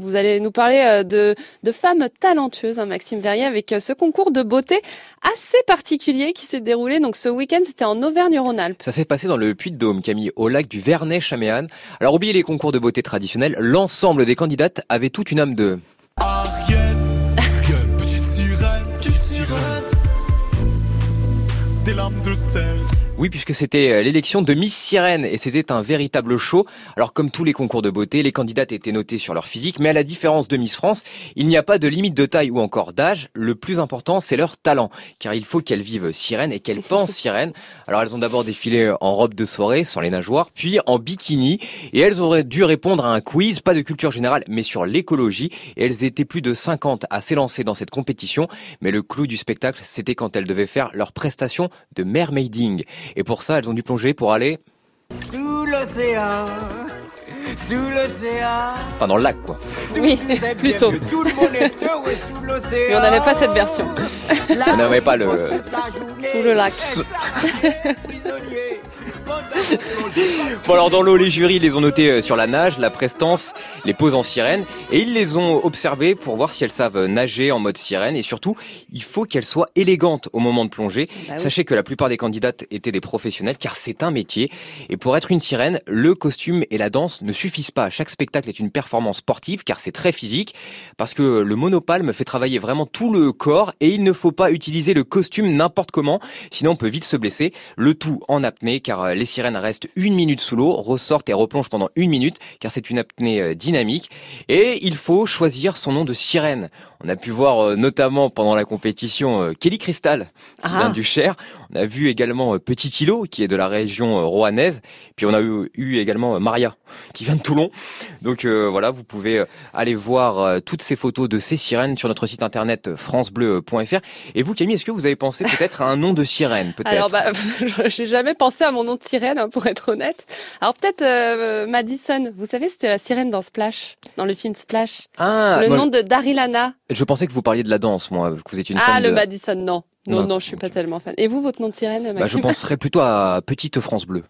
Vous allez nous parler euh, de, de femmes talentueuses, hein, Maxime Verrier, avec euh, ce concours de beauté assez particulier qui s'est déroulé donc ce week-end. C'était en Auvergne-Rhône-Alpes. Ça s'est passé dans le Puy-de-Dôme, Camille, au lac du Vernet-Chaméane. Alors, oubliez les concours de beauté traditionnels, l'ensemble des candidates avait toute une âme de... Ariel, Ariel, petite sirène, petite sirène, des lames de sel. Oui, puisque c'était euh, l'élection de Miss Sirène et c'était un véritable show. Alors comme tous les concours de beauté, les candidates étaient notées sur leur physique, mais à la différence de Miss France, il n'y a pas de limite de taille ou encore d'âge. Le plus important, c'est leur talent, car il faut qu'elles vivent sirène et qu'elles pensent sirène. Alors elles ont d'abord défilé en robe de soirée, sans les nageoires, puis en bikini, et elles auraient dû répondre à un quiz, pas de culture générale, mais sur l'écologie. Et elles étaient plus de 50 à s'élancer dans cette compétition, mais le clou du spectacle, c'était quand elles devaient faire leur prestation de mermaiding. Et pour ça, elles ont dû plonger pour aller... Sous l'océan, sous l'océan. Enfin, dans le lac, quoi. Oui, plutôt. Tout le monde est heureux sous l'océan. Mais on n'avait pas cette version. On n'avait pas le- Sous le lac. Bon alors dans l'eau, les jurys les ont notés euh, sur la nage, la prestance, les poses en sirène, et ils les ont observées pour voir si elles savent nager en mode sirène, et surtout, il faut qu'elles soient élégantes au moment de plonger. Bah oui. Sachez que la plupart des candidates étaient des professionnels, car c'est un métier, et pour être une sirène, le costume et la danse ne suffisent pas. Chaque spectacle est une performance sportive, car c'est très physique, parce que le monopalme fait travailler vraiment tout le corps, et il ne faut pas utiliser le costume n'importe comment, sinon on peut vite se blesser. Le tout en apnée, car euh, les sirènes restent une minute sous l'eau, ressortent et replongent pendant une minute, car c'est une apnée euh, dynamique. Et il faut choisir son nom de sirène. On a pu voir euh, notamment pendant la compétition Kelly Crystal, qui Ah. vient du Cher. On a vu également Petit Îlot, qui est de la région roannaise. Puis on a eu, eu également Maria, qui vient de Toulon. Donc euh, voilà, vous pouvez euh, aller voir euh, toutes ces photos de ces sirènes sur notre site internet francebleu.fr. Et vous, Camille, est-ce que vous avez pensé peut-être à un nom de sirène, peut-être? Alors, bah, j'ai jamais pensé à mon nom de sirène, hein, pour être honnête. Alors peut-être euh, Madison. Vous savez, c'était la sirène dans Splash, dans le film Splash. Ah, le moi, nom de Darilana. je pensais que vous parliez de la danse, moi, que vous étiez une Ah, le de... Madison, non. Non, Non, je suis pas tellement fan. Et vous, votre nom de sirène, Maxime Bah, je penserais plutôt à Petite France Bleue.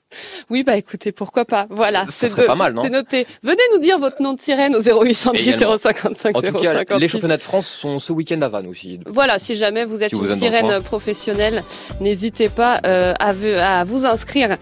Oui, bah écoutez, pourquoi pas. Voilà, c'est pas mal, non C'est noté. Venez nous dire votre nom de sirène au 0810 Également. 055 En tout cas, 056. les championnats de France sont ce week-end à Vannes aussi. Voilà, si jamais vous êtes Si vous une êtes sirène professionnelle, n'hésitez pas euh, à, à vous inscrire.